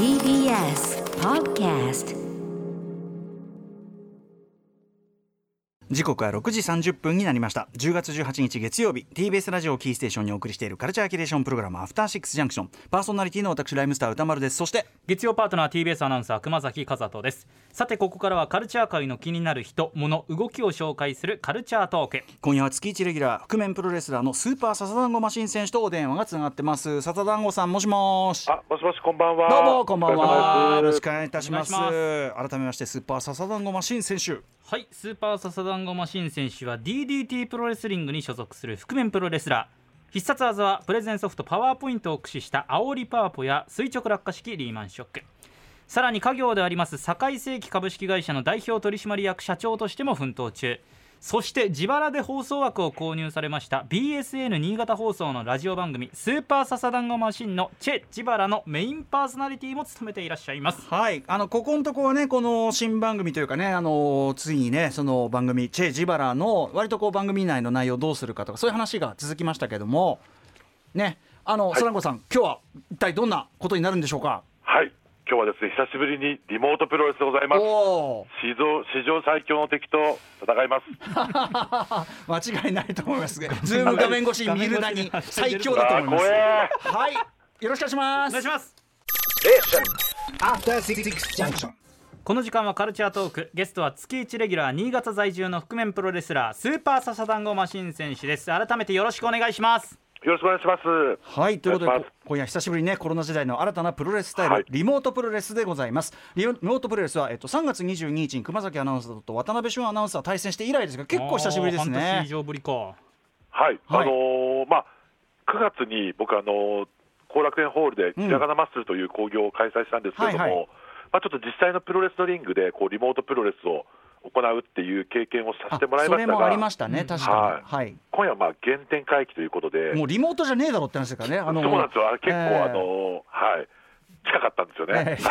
TBS Podcast 時刻は6時30分になりました。10月18日月曜日。TBS ラジオキーステーションにお送りしているカルチャーキュレーションプログラムアフターシックスジャンクション。パーソナリティの私ライムスター歌丸です。そして月曜パートナー TBS アナウンサー熊崎和人です。さてここからはカルチャー界の気になる人物動きを紹介するカルチャートーク。今夜は月1レギュラー覆面プロレスラーのスーパーササダンゴマシン選手とお電話がつながってます。ササダンゴさんもしもし。あ、もしもし、こんばんは。どうもこんばんは。よろしくおい。願いいたします。改めましてスーパーササダンゴマシン選手はいスーパーササダンゴマシン選手は DDT プロレスリングに所属する覆面プロレスラー。必殺技はプレゼンソフトパワーポイントを駆使した煽りパワポや垂直落下式リーマンショック。さらに家業であります堺世紀株式会社の代表取締役社長としても奮闘中。そして自腹で放送枠を購入されました BSN 新潟放送のラジオ番組「スーパーササダンゴマシン」のチェ・ジバラのメインパーソナリティも務めていらっしゃいます。はい、あのここのとこはねこの新番組というかねあのついにねその番組チェ・ジバラの割とこう番組内の内容をどうするかとかそういう話が続きましたけどもねあの、サランゴさん今日は一体どんなことになるんでしょうか？はい。今日はですね、久しぶりにリモートプロレスでございます。史上史上最強の敵と戦います。間違いないと思います。ねズーム画面越しに見るなに最強だと思います。はい。よろしくお願いします。お願いします.この時間はカルチャートーク。ゲストは月1レギュラー新潟在住の覆面プロレスラースーパーササダンゴマシン選手です。改めてよろしくお願いしますよろしくお願いします。はいということで今夜久しぶりにねコロナ時代の新たなプロレススタイル、はい。リモートプロレスでございます。リモートプロレスは、えっと、3月22日に熊崎アナウンサーと渡辺俊アナウンサー対戦して以来ですが結構久しぶりですあー半年以ね上ぶりか。はい。はい。あのーまあ9月に僕あのー後楽園ホールでうん。ひらがなマッスルという興行を開催したんですけれども、はいはい。まあちょっと実際のプロレスのリングでこうリモートプロレスを行うっていう経験をさせてもらいましたそれもありまが、したね、うん。確かに、はい。はい。今夜はまあ原点回帰ということで、もうリモートじゃねえだろって話ですからね、あの。そうなんですよ。あれ結構、えーあのーはい。近かったんですよね。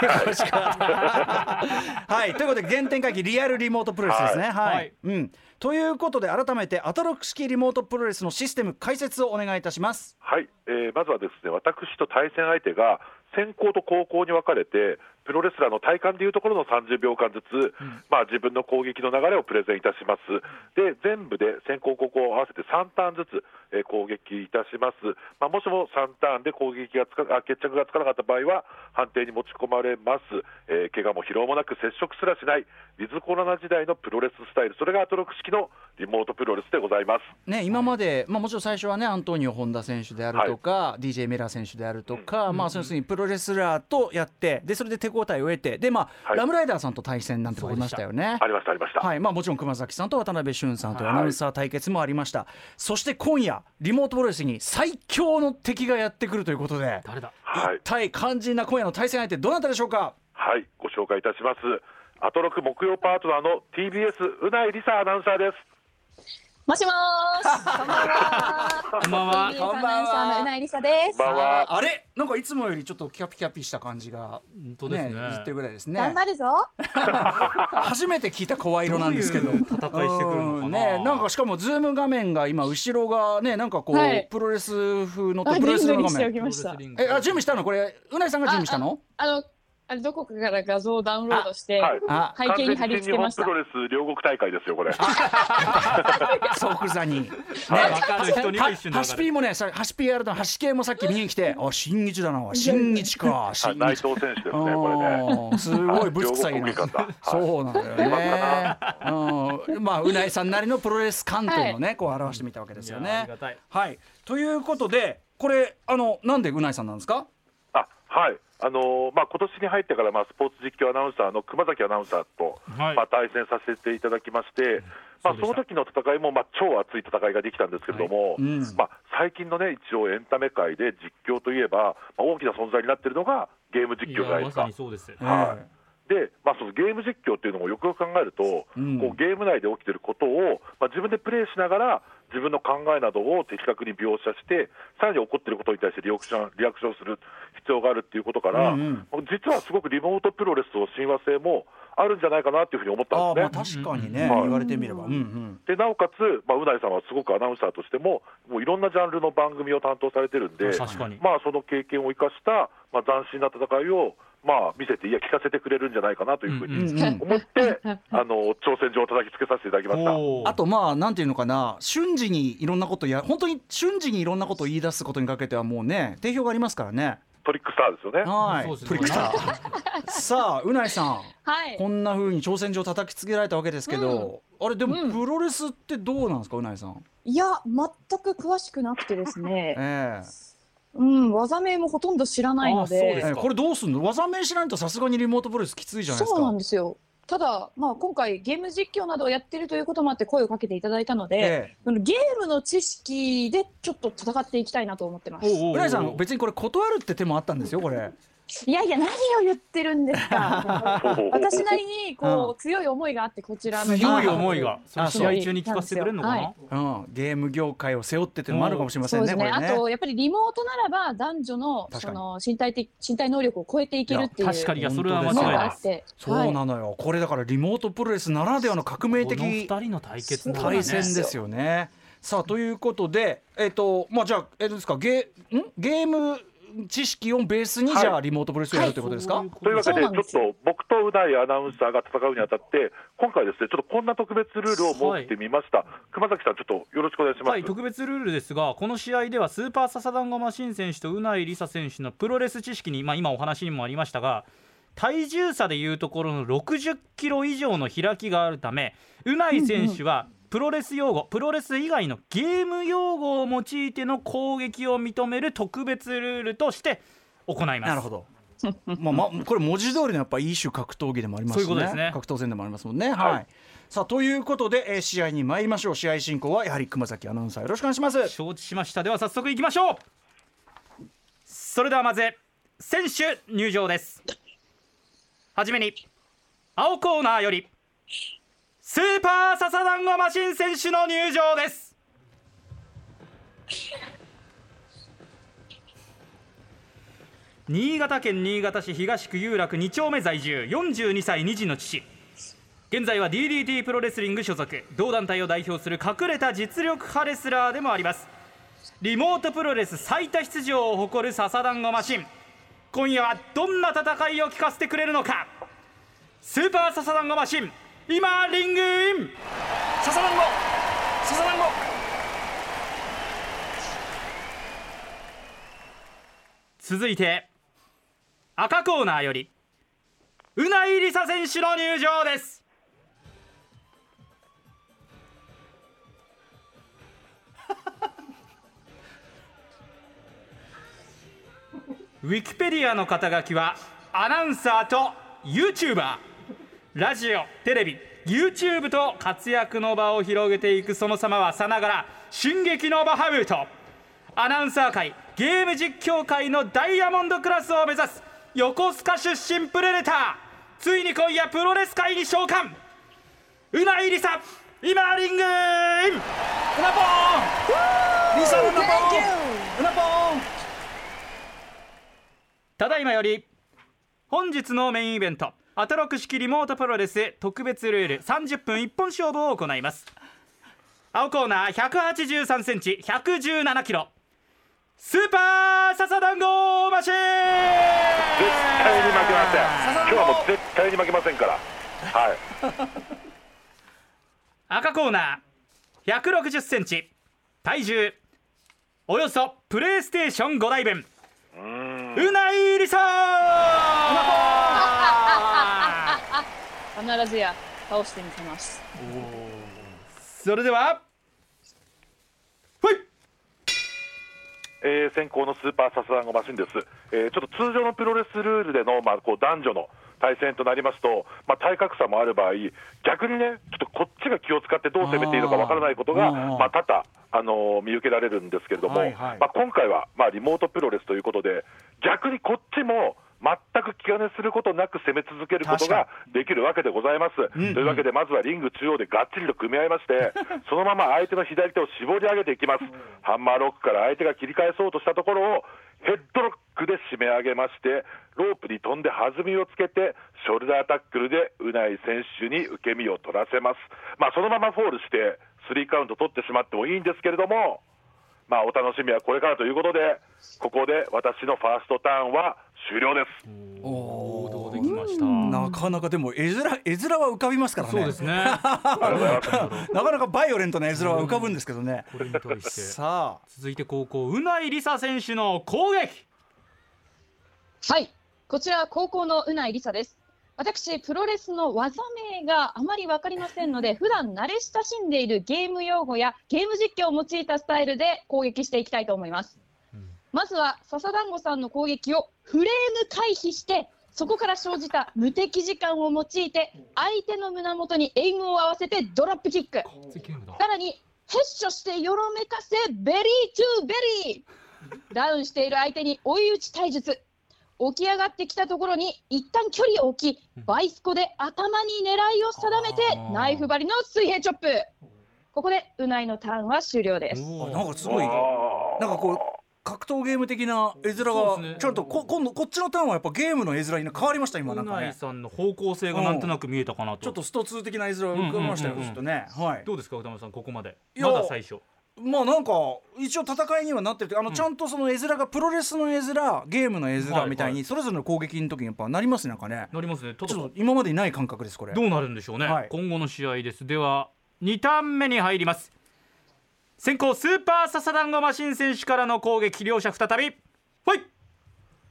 はい、ということで原点回帰リアルリモートプロレスですね。はい、はい。うん。ということで改めてアトロック式リモートプロレスのシステム解説をお願いいたします。はい、えーまずはですね私と対戦相手が先行と後攻に分かれてプロレスラーの体感でいうところの30秒間ずつ、まあ、自分の攻撃の流れをプレゼンいたします。で全部で先行後攻合わせて3ターンずつ、えー攻撃いたします、まあ、もしも3ターンで攻撃がつかあ決着がつかなかった場合は判定に持ち込まれます、えー怪我も疲労もなく接触すらしないウィズコロナ時代のプロレススタイル。それがアトロック式のリモートプロレスでございます。ね、今まで、まあ、もちろん最初はねアントニオ本田選手であるとか、DJ メラー選手であるとか、まあ要するにプロレスラーとやってでそれで手応えを得てで、まあはい。ラムライダーさんと対戦なんてありましたよね。ありましたありました、はい。まあ、もちろん熊崎さんと渡辺俊さんというアはいナウンサー対決もありました、そして今夜リモートプロレスに最強の敵がやってくるということで誰だ？はい一体肝心な今夜の対戦相手どなたでしょうか？はい、ご紹介いたします。アトロク木曜パートナーの TBS うないりさアナウンサーです。もしもーし。こんばんは。こんばんは TBS アナウンサーのうないりさです。こんばんは。あれ？なんかいつもよりちょっとキャピキャピした感じが本当ですね言ってるぐらいですね頑張るぞ。初めて聞いた声色なんですけどどういう戦いしてくるのかなうんねなんかしかもズーム画面が今後ろがねなんかこう、はいプロレス風のあ、プロレスの画面きました。えあ準備したの？これうないさんが準備したの？あの、あれどこかから画像をダウンロードして、はい。あ背景に貼り付けました。完全に新日本プロレス両国大会ですよこれ。即座に。ね。わかる人には一瞬でハシピーもねさハシピーやるとハシ系もさっき見に来てあ新日だな新日かあ新日。内藤選手ですねこれね。うんすごいぶつくさいな。そうなんだよね。うん、まあうないさんなりのプロレス観というのをね、こう表してみたわけですよね。はい。ということで、これあのなんでうないさんなんですか？あはい。あのーまあ今年に入ってからまあスポーツ実況アナウンサーの熊崎アナウンサーと、はい。まあ対戦させていただきまして。まあ、その時の戦いもまあ超熱い戦いができたんですけれども、うん。まあ、最近の、ね、一応エンタメ界で実況といえば、まあ、大きな存在になっているのがゲーム実い況じゃないですか。やま。そうです。はい。で、まあ、そのゲーム実況っていうのもよくよく考えると、うん。こうゲーム内で起きてることを、まあ、自分でプレイしながら、自分の考えなどを的確に描写して、さらに起こっていることに対してリアクションリアクションする必要があるっていうことから、うん実はすごくリモートプロレスと親和性もあるんじゃないかなっていうふうに思ったんですね。まあ確かにね、はい言われてみれば。うんうん。でなおかつ、まあ、うないさんはすごくアナウンサーとしても、もういろんなジャンルの番組を担当されてるんで、確かにまあ、その経験を生かした、まあ、斬新な戦いを、まあ、見せて、いや、聞かせてくれるんじゃないかなというふううんにうんうん。思って、あの挑戦状を叩きつけさせていただきました。あとまあなんていうのかな。瞬時にいろんなことや本当に瞬時にいろんなことを言い出すことにかけてはもうね定評がありますからね。トリックスターですよね。はい。トリックスター。さあうないさん。はい。こんな風に挑戦状叩きつけられたわけですけど、あれでもうん。プロレスってどうなんですかうないさん？いや、全く詳しくなくてですね。えうん、技名もほとんど知らないのあそうでこれどうすんの？技名しないとさすがにリモートプロレスきついじゃないですか。そうなんですよ。ただ、まあ、今回ゲーム実況などをやってるということもあって声をかけていただいたので、ええ。ゲームの知識でちょっと戦っていきたいなと思ってます。おうおうおう。うないさん別にこれ断るって手もあったんですよこれいやいや、何を言ってるんですか。私なりにこうう強い思いがあってこちらの強い思いがそあれ試合中に聞かせてくれるのかな、うん、ゲーム業界を背負ってってのもあるかもしれませんね。ねこれね。あとやっぱりリモートならば男女のその身体的身体能力を超えていけるっていう確かにいやそれは間違いない。ですのがあって、そうなのよ、これだからリモートプロレスならではの革命この二的人の対決対戦ですよね。さあということで、えっ、とまあじゃあえっ、とですかゲんゲーム知識をベースに、はいじゃあリモートプロレスをやるということですか？とというわけで、ちょっと僕とうないアナウンサーが戦うにあたって、今回ですね、ちょっとこんな特別ルールを設けてみました。熊崎さん、ちょっとよろしくお願いします。はい、特別ルールですがこの試合ではスーパーササダンゴマシン選手とうないりさ選手のプロレス知識に、まあ、今お話にもありましたが体重差でいうところの60キロ以上の開きがあるためうない選手はプロレス用語プロレス以外のゲーム用語を用いての攻撃を認める特別ルールとして行います。なるほど。まあまあこれ文字通りのやっぱ一種格闘技でもありますしね格闘戦でもありますもんね。はい。はいさあということで、えー試合に参りましょう。試合進行はやはり熊崎アナウンサーよろしくお願いします。承知しましたでは早速いきましょうそれではまず選手入場ですはじめに青コーナーよりスーパーササダンゴマシン選手の入場です。新潟県新潟市東区有楽2丁目在住42歳2児の父。現在は DDT プロレスリング所属同団体を代表する隠れた実力派レスラーでもあります。リモートプロレス最多出場を誇る笹団子マシン。今夜はどんな戦いを聞かせてくれるのか。スーパー笹団子マシン。今リングイン。ささらんごささらんご続いて赤コーナーよりうないりさ選手の入場です。ウィキペディアの肩書きはアナウンサーと YouTuber ラジオテレビ YouTube と活躍の場を広げていくその様はさながら進撃のバハムート。アナウンサー界ゲーム実況界のダイヤモンドクラスを目指す横須賀出身プレデター。ついに今夜プロレス界に召喚。うないりさ今リングイン。うなぽん。リサのうなぽーんうなぽん。ただいまより本日のメインイベント。アトロク式リモートプロレス特別ルール30分一本勝負を行います。青コーナー183センチ117キロ。スーパーササダンゴマシン。絶対に負けません。今日はもう絶対に負けませんから。はい。赤コーナー160センチ。体重およそプレイステーション5台分。うないりさ必ずや倒してみせます。それではほい。えー先行のスーパーサスダンゴマシンです、えーちょっと通常のプロレスルールでの、まあ、こう男女の対戦となりますと、まあ、体格差もある場合、逆にね、ちょっとこっちが気を使ってどう攻めていいのかわからないことが、まあ、多々、あのー見受けられるんですけれども、はいはい。まあ、今回は、まあ、リモートプロレスということで、逆にこっちも全く気兼ねすることなく攻め続けることができるわけでございます。というわけで、まずはリング中央でがっちりと組み合いまして、そのまま相手の左手を絞り上げていきます。ハンマーロックから相手が切り返そうとしたところを、ヘッドロックで締め上げまして、ロープに飛んで弾みをつけて、ショルダータックルでうない選手に受け身を取らせます。まあ、そのままフォールして、スリーカウント取ってしまってもいいんですけれども、まあ、お楽しみはこれからということで、ここで私のファーストターンは終了です。王道できました？なかなかでも絵面絵面は浮かびますからねそうですね。なかなかバイオレントな絵面は浮かぶんですけどね、これに対してさあ続いて高校うないりさ選手の攻撃はい、こちらは高校のうないりさです。私、プロレスの技名があまり分かりませんので、普段慣れ親しんでいるゲーム用語やゲーム実況を用いたスタイルで攻撃していきたいと思います。まずは笹団子さんの攻撃をフレーム回避して、そこから生じた無敵時間を用いて、相手の胸元にエイムを合わせてドロップキック。さらに、ヘッショしてよろめかせ、 belly to belly。ダウンしている相手に追い打ち体術。起き上がってきたところに一旦距離を置き、バイスコで頭に狙いを定めてナイフ張りの水平チョップ。ここでうないのターンは終了です。あなんかすごいなんかこう格闘ゲーム的な絵面がちゃんとこ今度こっちのターンはやっぱゲームの絵面に変わりました今なかね。うんないさんの方向性がなんとなく見えたかなと。ちょっとスト2的な絵面が浮かびましたようんうんうんうん。ちょっとねはい。どうですか歌丸さんここまで。まだ最初。まあなんか一応戦いにはなってるあの、ちゃんとその絵面がプロレスの絵面ゲームの絵面みたいにそれぞれの攻撃の時にやっぱなりますねなんかね。なりますね。ちょっと今までにない感覚ですこれ。どうなるんでしょうね、はい。今後の試合です。では2ターン目に入ります先行スーパーササダンゴマシン選手からの攻撃両者再び。ほい。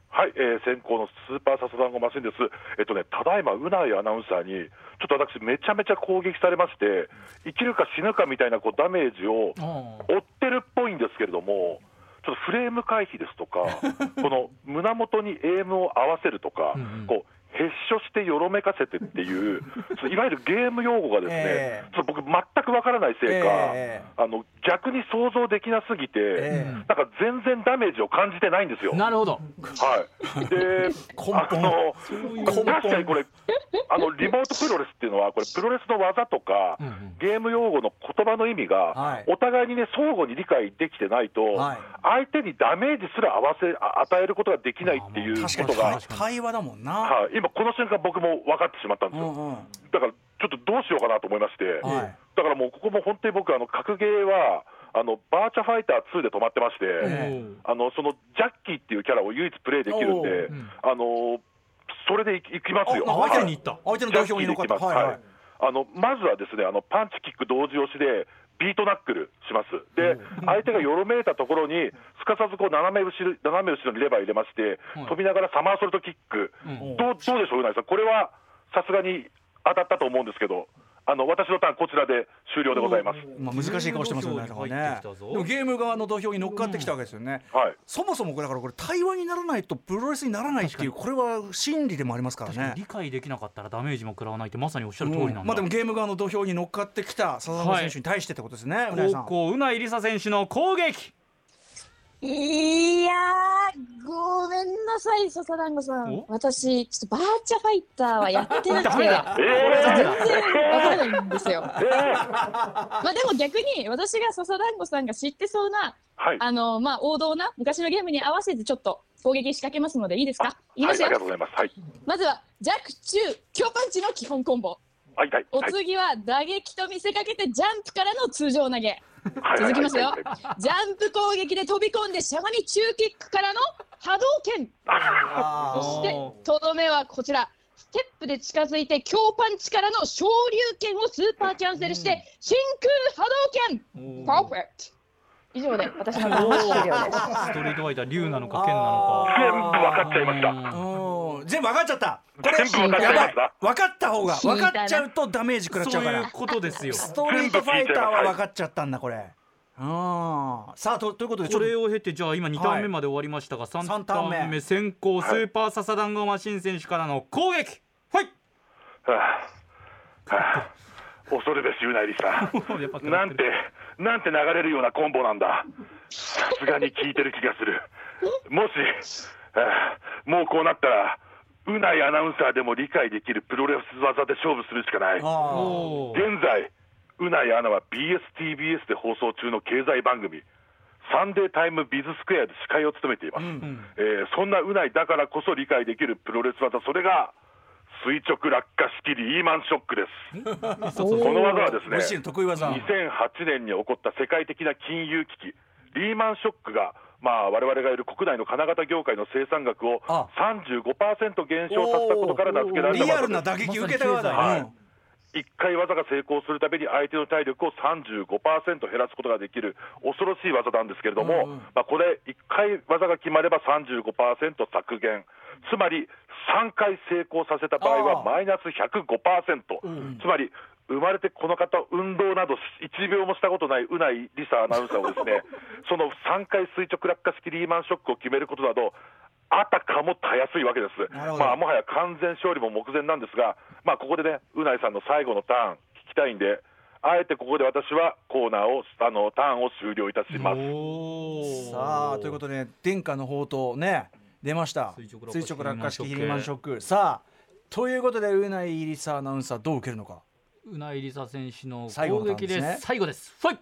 はい、えー、先行のスーパーササダンゴマシンです。えっとね、ただいま、うないアナウンサーに、ちょっと私、めちゃめちゃ攻撃されまして、生きるか死ぬかみたいなこうダメージを負ってるっぽいんですけれども、ちょっとフレーム回避ですとか、この胸元にエイムを合わせるとか、うんうん。こうへっしょしてよろめかせてってい う、いわゆるゲーム用語がですね、ええ。ちょっと僕、全くわからないせいか、ええ。あの逆に想像できなすぎて、ええ。なんか全然ダメージを感じてないんですよ。なるほど。はい、で、根あ本の根確かに本これ、あのリモートプロレスっていうのは、これ、プロレスの技とか、うんうん。ゲーム用語の言葉の意味はがい、お互いにね、相互に理解できてないと、はい。相手にダメージすら合わせあ与えることができないっていうことが、対対話だもんな、はい、今、この瞬間、僕も分かってしまったんですよ。うんうん。だから、ちょっとどうしようかなと思いまして、はい。だからもう、ここも本当に僕、あの格ゲーは、あのバーチャファイター2で止まってまして。えあのそのジャッキーっていうキャラを唯一プレイできるんで、おん。あのそれでいきますよ。相手に行った。相手の土俵に乗っかったジャッキーでいきます。はい。はい。あのまずはですねあのパンチキック同時押しでビートナックルします。で、相手がよろめいたところに、すかさずこう斜め後ろ斜め後ろにレバー入れまして、飛びながらサマーソルトキック、ん。どうどうでしょう、うなぎさん、これはさすがに当たったと思うんですけど、あの私のターン、こちらで終了でございます。まあ、難しい顔してますよねね。でもゲーム側の土俵に乗っかってきたわけですよね、はい。そもそもこれだからこれ対話にならないとプロレスにならないっていうこれは真理でもありますからね。理解できなかったらダメージも食らわないってまさにおっしゃる通りなんだ、うんまあでもゲーム側の土俵に乗っかってきた笹山選手に対してってことですね、うなぎさん。高校うないりさ選手の攻撃いやー、ごめんなさい、笹団子さんお？私、ちょっとバーチャファイターはやってなくて、全然わからないんですよ。ー、えー、まあでも逆に私が笹団子さんが知ってそうな、はい、あの、まあ王道な昔のゲームに合わせてちょっと攻撃仕掛けますのでいいですか？いきはい、ますよありがとうございます。はい、まずは弱中強パンチの基本コンボ。はい、はい、はいお次は打撃と見せかけてジャンプからの通常投げ。はい続きますよジャンプ攻撃で飛び込んでしゃがみ中キックからの波動拳。あそしてとどめはこちら。ステップで近づいて強パンチからの昇竜拳をスーパーキャンセルして真空波動拳。パーフェクト。以上で 私の終了です。ストリートファイター竜なのか剣なのか。全部分かっちゃいました。全部分かっちゃった。これ全部分かっちゃやばいいました。分かった方が分かっちゃうとダメージ食らっちゃうから。そういうことですよ。ストリートファイターは分かっちゃったんだこれ。うんさあとということでこれを経てじゃあ今2ターン目まで終わりましたが、3タ三ターン目。ーン目先行スーパーササダンゴマシン選手からの攻撃。はい。はあ。はあ。恐るべし、うないりさん。なんて、なんて流れるようなコンボなんだ。さすがに効いてる気がする。もし、はあもうこうなったら、うないアナウンサーでも理解できるプロレス技で勝負するしかない。現在、うないアナは BSTBS で放送中の経済番組、サンデータイムビズスクエアで司会を務めています。えーそんなうないだからこそ理解できるプロレス技、それが垂直落下式リーマンショックです。この技はですね、の得意技。2008年に起こった世界的な金融危機、リーマンショックがまあ、我々がいる国内の金型業界の生産額をあ。35%減少させたことから名付けられたリアル。な打撃受けた側だよ、はい。うん1回技が成功するたびに相手の体力を35%減らすことができる恐ろしい技なんですけれども、うんうん。まあ、これ、1回技が決まれば35%削減、つまり3回成功させた場合はマイナス105%、つまり生まれてこの方、運動など1秒もしたことないうないりさアナウンサーをですね その3回垂直落下式リーマンショックを決めることなど、あたかもたやすいわけです。まあ、もはや完全勝利も目前なんですが、まあ、ここでね、うないさんの最後のターン、聞きたいんで、あえてここで私はコーナーを、あのターンを終了いたします。さあということで殿下の宝刀ね出ました。垂直落下式垂直落下式ヒリヒリマンショック。さあということでうないりさアナウンサーどう受けるのか？うないりさ選手の最後攻撃のターンですね。です。最後です。ファイ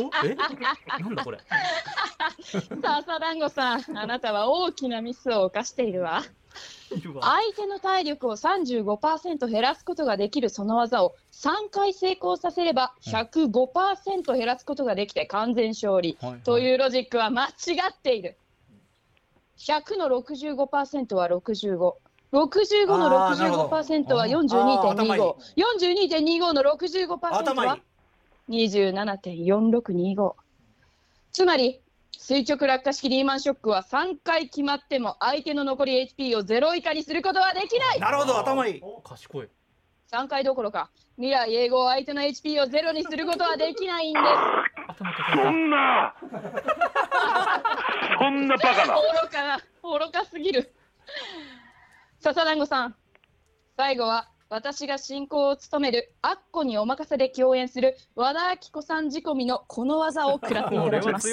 お？え？なんだこれ？笹団子さん、あなたは大きなミスを犯しているわ。相手の体力を35%減らすことができるその技を3回成功させれば105%減らすことができて完全勝利はいはいというロジックは間違っている。100の65%は65。65のあーなるほど65%はあー頭いい42.25。42.25の65%は頭いい27.4625。つまり、垂直落下式リーマンショックは3回決まっても相手の残り HP を0以下にすることはできないなるほど頭いい賢い !3 回どころか、未来永劫相手の HP を0にすることはできないんです。そんな、そんなバカな。愚かな、愚かすぎる。笹団子さん、最後は私が進行を務めるアッコにお任せで共演する和田アキ子さん仕込みのこの技を食らっていただきます。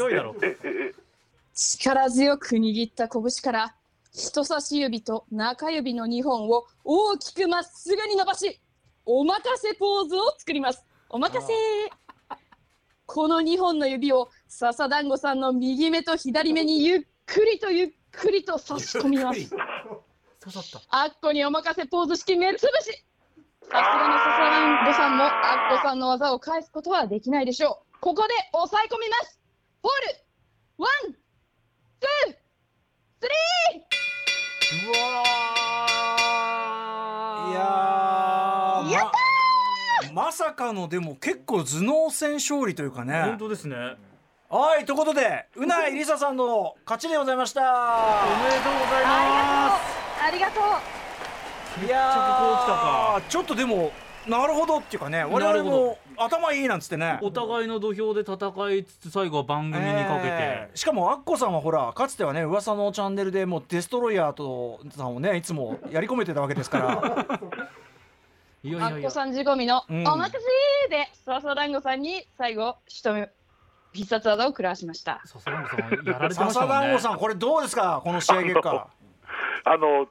力強く握った拳から人差し指と中指の2本を大きくまっすぐに伸ばしおまかせポーズを作ります。おまかせ。この2本の指を笹団子さんの右目と左目にゆっくりとゆっくりと差し込みます刺さった。あっこにおまかせポーズ式目つぶし。さすがの笹団子さんもあっこさんの技を返すことはできないでしょう。ここで抑え込みます。フォール one two threeー。うわいやーやったままさかのでも結構頭脳戦勝利というかね。本当ですね。はいということでうないりささんの勝ちでございました。おめでとうございますありがとう。いやちょっとでもなるほどっていうかね我々も頭いいなんつってね。お互いの土俵で戦いつつ最後は番組にかけて、えー。しかもアッコさんはほらかつてはね噂のチャンネルでもうデストロイヤーとさんをねいつもやり込めてたわけですから。いやいやいや。あっこさん仕込みの、うん。おまかせで笹団子さんに最後仕留め必殺技を食らわしました笹団子さんやられてました笹もんね団子さんこれどうですかこの試合結果あの、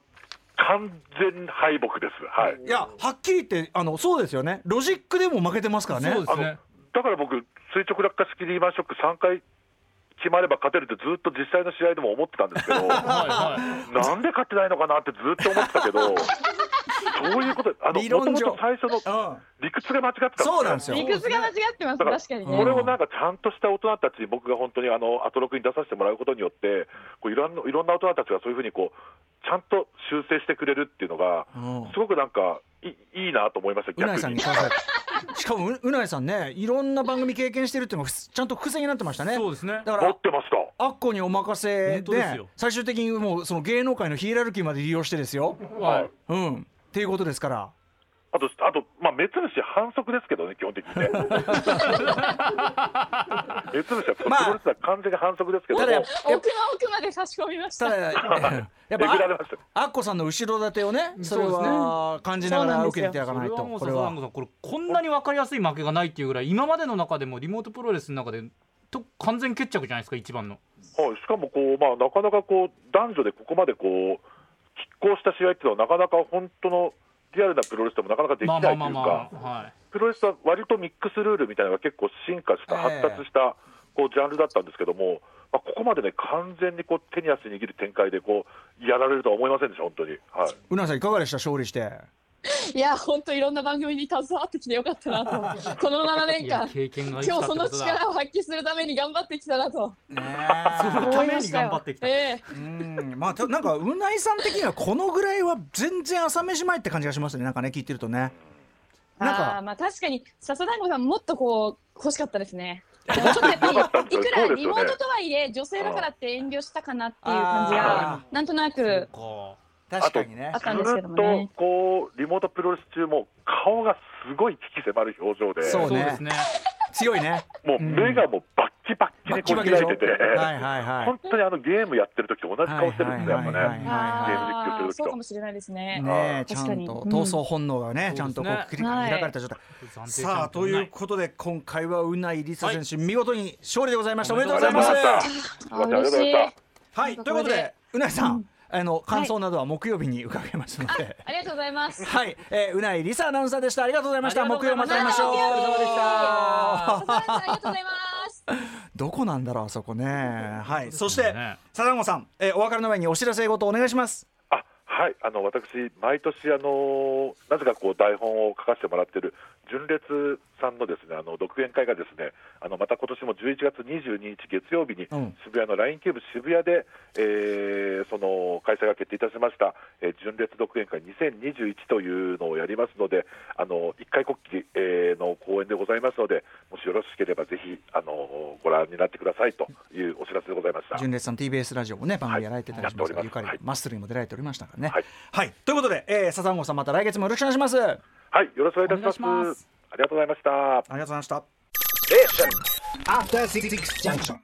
完全敗北です。はい。いやはっきり言ってあのそうですよねロジックでも負けてますからねあのそうですねだから僕、垂直落下式リーマンショック3回決まれば勝てるってずっと実際の試合でも思ってたんですけど、はいはい。なんで勝ってないのかなってずっと思ってたけど、そういうこと、あのもともと最初のうん。理屈が間違ってたんですよ。そうなんですよ。理屈が間違ってます確かにこねれをなんかちゃんとした大人たちに僕が本当にあのアトロクに出させてもらうことによってこういろんないろんな大人たちがそういうふうにこうちゃんと修正してくれるっていうのがうん。すごくなんかいいいなと思いました逆に しかもううないさんねいろんな番組経験してるっていうのがふちゃんと伏線になってましたね。そうですね。だから持ってました。アッコにお任せで最終的にもうその芸能界のヒエラルキーまで利用してですよ。はい。うん。っていうことですからあとあとまあ目つぶし反則ですけどね基本的にね。目つぶしはプまあロレスは完全に反則ですけども。ただ奥の奥まで差し込みました。ただやっぱれました。あっこさんの後ろ盾をねそれそうですは感じながら受けていただかないとそれはもうこれは。これこんなに分かりやすい負けがないっていうぐらい今までの中でもリモートプロレスの中でと完全決着じゃないですか一番の。はい、しかもこう、まあ、なかなかこう男女でここまでこう拮抗した試合っていうのはなかなか本当のリアルなプロレスでもなかなかできまないというか、プロレスは割とミックスルールみたいなのが結構進化した、ええ発達したこうジャンルだったんですけども、まあ、ここまでね、完全にこう手に汗握る展開でこうやられるとは思いませんでした、本当に。はい、うなさんいかがでした？勝利していや本当いろんな番組に携わってきてよかったなと。この7年間経験が今日その力を発揮するために頑張ってきたなと。ねそのために頑張ってきた。ええ。うん。まあたなんかうないさん的にはこのぐらいは全然朝飯前って感じがしますね。なんかね聞いてるとね。なんあかーまあ確かに笹団子さんもっとこう欲しかったですね。ちょっとやっぱりいくらリモートとはいえ女性だからって遠慮したかなっていう感じあがなんとなく。こ確かにね。ずっね。と。こうリモートプロレス中も顔がすごい危機迫る表情で、そうですね。強いね。もう目がもうバッキバッキにこう開いてて、はいはいはい本当にあのゲームやってる時と同じ顔してるんですよ、やっぱね。はいはいはい。ああゲーム実況すると。そうかもしれないですね。ねえちゃんとうん闘争本能がね、ちゃんとこう開かれた状態、さあということで今回はうないりさ選手、見事に勝利でございました。おめでとうございます。いすいませんありがとうございました。はいということでうないさん、あの感想などは木曜日に伺いますので、ありがとうございます。はい、えー、うないりさアナウンサーでした。ありがとうございました。木曜また会いましょうありがとうございます。どこなんだろうあそこね。はい。そしてね佐団子さん、えー、お別れの前にお知らせごとお願いします。あはい、あの私、毎年あの、なぜかこう台本を書かせてもらってる純烈さんのですねあの独演会がですねあのまた今年も11月22日月曜日にうん。渋谷のラインキューブ渋谷で、えーその開催が決定いたしました、えー純烈独演会2021というのをやりますので、あの一回国旗、えーの公演でございますので、もしよろしければぜひあのご覧になってくださいというお知らせでございました。純烈さん TBS ラジオもね番組やられてたりしますが、はいゆかり、はい。マッスルにも出られておりましたからねはい、はい、ということで、えー、佐団子さんまた来月もよろしくお願いしますありはい、よろしくお願いいたします。ありがとうございました。がとうございました Station. After Six Junction.